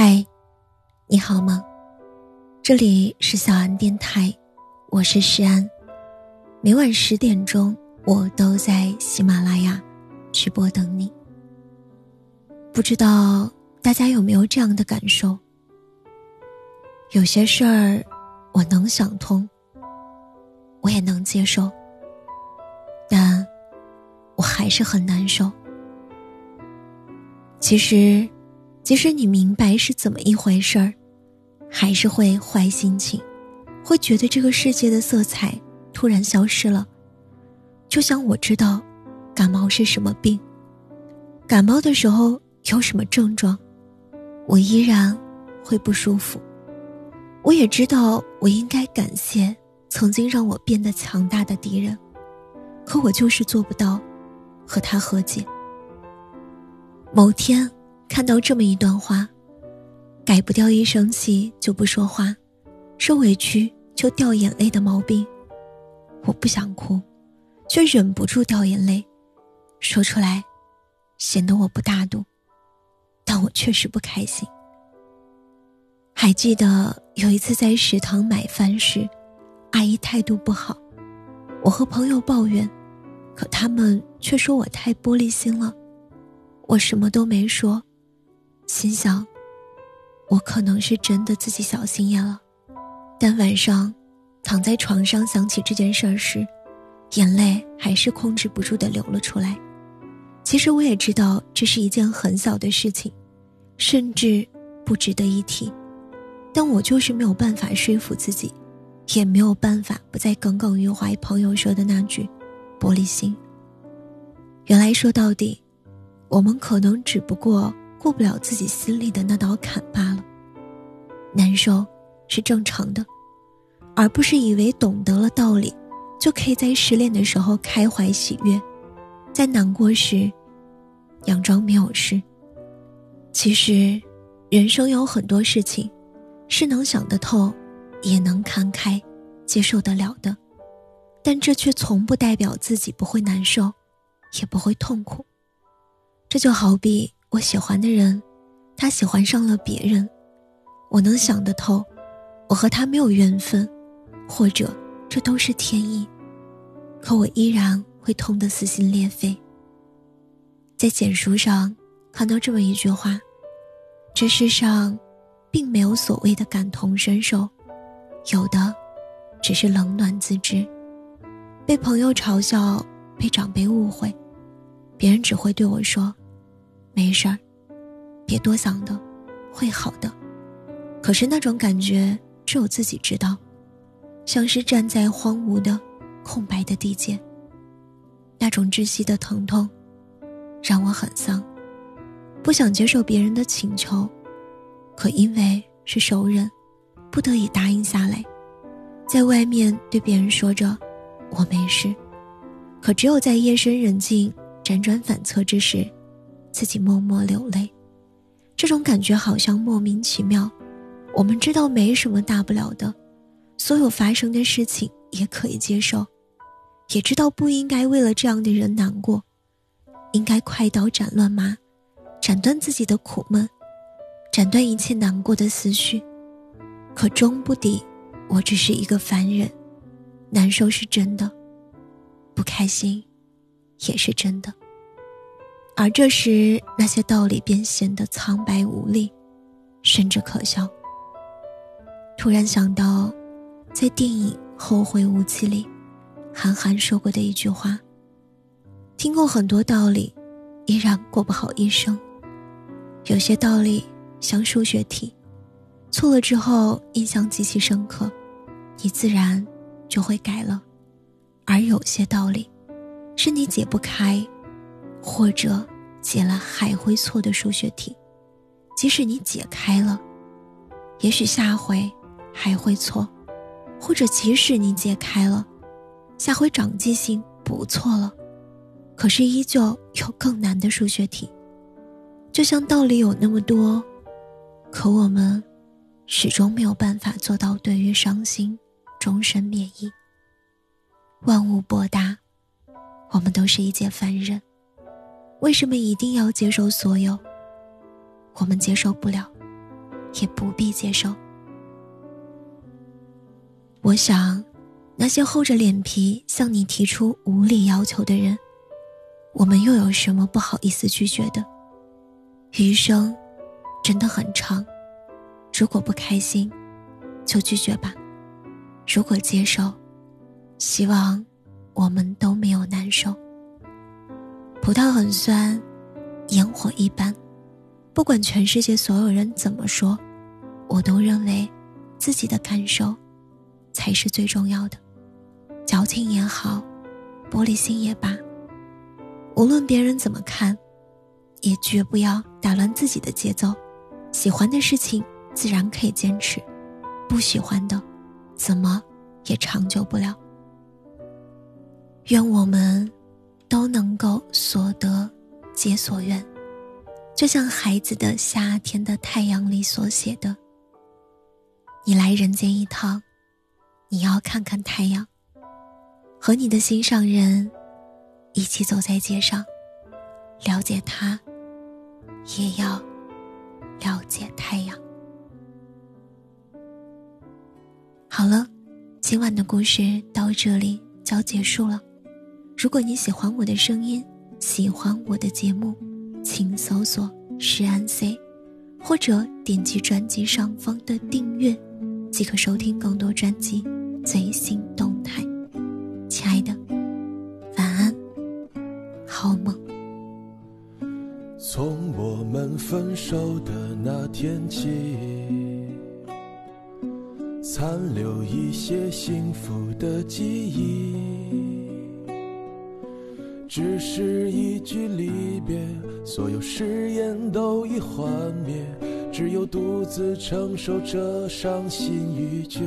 嗨，你好吗？这里是小安电台，我是诗安。每晚十点钟，我都在喜马拉雅直播等你。不知道大家有没有这样的感受？有些事儿我能想通，我也能接受，但我还是很难受。其实。即使你明白是怎么一回事儿，还是会坏心情，会觉得这个世界的色彩突然消失了。就像我知道，感冒是什么病，感冒的时候有什么症状，我依然会不舒服。我也知道我应该感谢曾经让我变得强大的敌人，可我就是做不到和他和解。某天。看到这么一段话，改不掉一生气就不说话，受委屈就掉眼泪的毛病。我不想哭，却忍不住掉眼泪，说出来，显得我不大度，但我确实不开心。还记得有一次在食堂买饭时，阿姨态度不好，我和朋友抱怨，可他们却说我太玻璃心了，我什么都没说。心想，我可能是真的自己小心眼了，但晚上躺在床上想起这件事儿时，眼泪还是控制不住的流了出来。其实我也知道这是一件很小的事情，甚至不值得一提，但我就是没有办法说服自己，也没有办法不再耿耿于怀朋友说的那句“玻璃心”。原来说到底，我们可能只不过。过不了自己心里的那道坎罢了。难受是正常的，而不是以为懂得了道理，就可以在失恋的时候开怀喜悦，在难过时佯装没有事。其实，人生有很多事情，是能想得透，也能看开，接受得了的，但这却从不代表自己不会难受，也不会痛苦。这就好比。我喜欢的人，他喜欢上了别人，我能想得透，我和他没有缘分，或者这都是天意，可我依然会痛得撕心裂肺。在简书上看到这么一句话：这世上，并没有所谓的感同身受，有的，只是冷暖自知。被朋友嘲笑，被长辈误会，别人只会对我说。没事儿，别多想的，会好的。可是那种感觉只有自己知道，像是站在荒芜的、空白的地界。那种窒息的疼痛，让我很丧，不想接受别人的请求，可因为是熟人，不得已答应下来，在外面对别人说着我没事，可只有在夜深人静、辗转反侧之时。自己默默流泪，这种感觉好像莫名其妙。我们知道没什么大不了的，所有发生的事情也可以接受，也知道不应该为了这样的人难过，应该快刀斩乱麻，斩断自己的苦闷，斩断一切难过的思绪。可终不抵，我只是一个凡人，难受是真的，不开心，也是真的。而这时，那些道理便显得苍白无力，甚至可笑。突然想到，在电影《后会无期》里，韩寒说过的一句话：“听过很多道理，依然过不好一生。有些道理像数学题，错了之后印象极其深刻，你自然就会改了；而有些道理，是你解不开。”或者解了还会错的数学题，即使你解开了，也许下回还会错；或者即使你解开了，下回长记性不错了，可是依旧有更难的数学题。就像道理有那么多，可我们始终没有办法做到对于伤心终身免疫。万物博大，我们都是一介凡人。为什么一定要接受所有？我们接受不了，也不必接受。我想，那些厚着脸皮向你提出无理要求的人，我们又有什么不好意思拒绝的？余生真的很长，如果不开心，就拒绝吧；如果接受，希望我们都没有难受。葡萄很酸，烟火一般，不管全世界所有人怎么说，我都认为自己的感受。才是最重要的，矫情也好，玻璃心也罢，无论别人怎么看，也绝不要打乱自己的节奏。喜欢的事情自然可以坚持，不喜欢的，怎么也长久不了。愿我们都能够所得皆所愿，就像孩子的夏天的太阳里所写的：“你来人间一趟。”你要看看太阳，和你的心上人一起走在街上，了解他，也要了解太阳。好了，今晚的故事到这里就要结束了。如果你喜欢我的声音，喜欢我的节目，请搜索“诗安 C”，或者点击专辑上方的订阅，即可收听更多专辑。最新动态，亲爱的，晚安，好梦。从我们分手的那天起，残留一些幸福的记忆，只是一句离别，所有誓言都已幻灭，只有独自承受着伤心欲绝。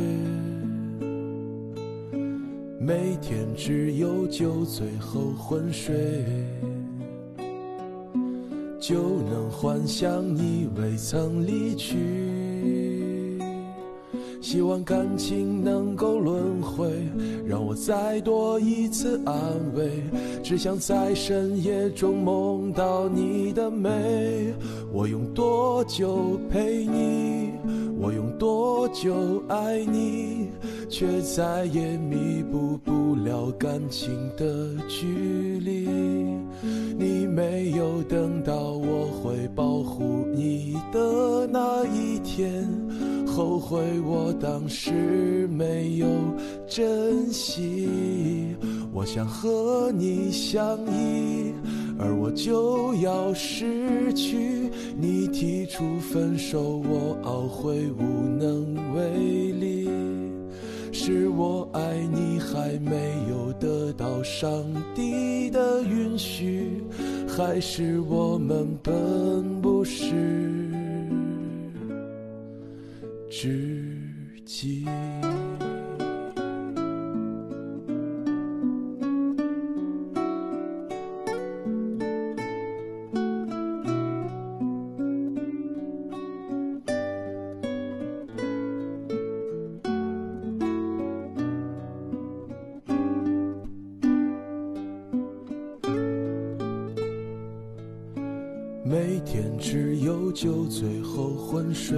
每天只有酒醉后昏睡，就能幻想你未曾离去。希望感情能够轮回，让我再多一次安慰。只想在深夜中梦到你的美。我用多久陪你？我用多久爱你？却再也弥补不了感情的距离。你没有等到我会保护你的那一天，后悔我当时没有珍惜。我想和你相依，而我就要失去。你提出分手，我懊悔无能为力。是我爱你还没有得到上帝的允许，还是我们本不是知己？每天只有酒醉后昏睡，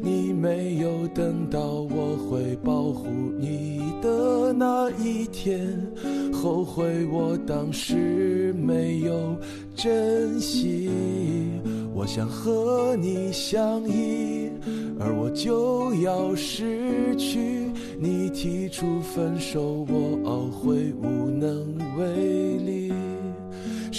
你没有等到我会保护你的那一天，后悔我当时没有珍惜。我想和你相依，而我就要失去。你提出分手，我懊悔无能为力。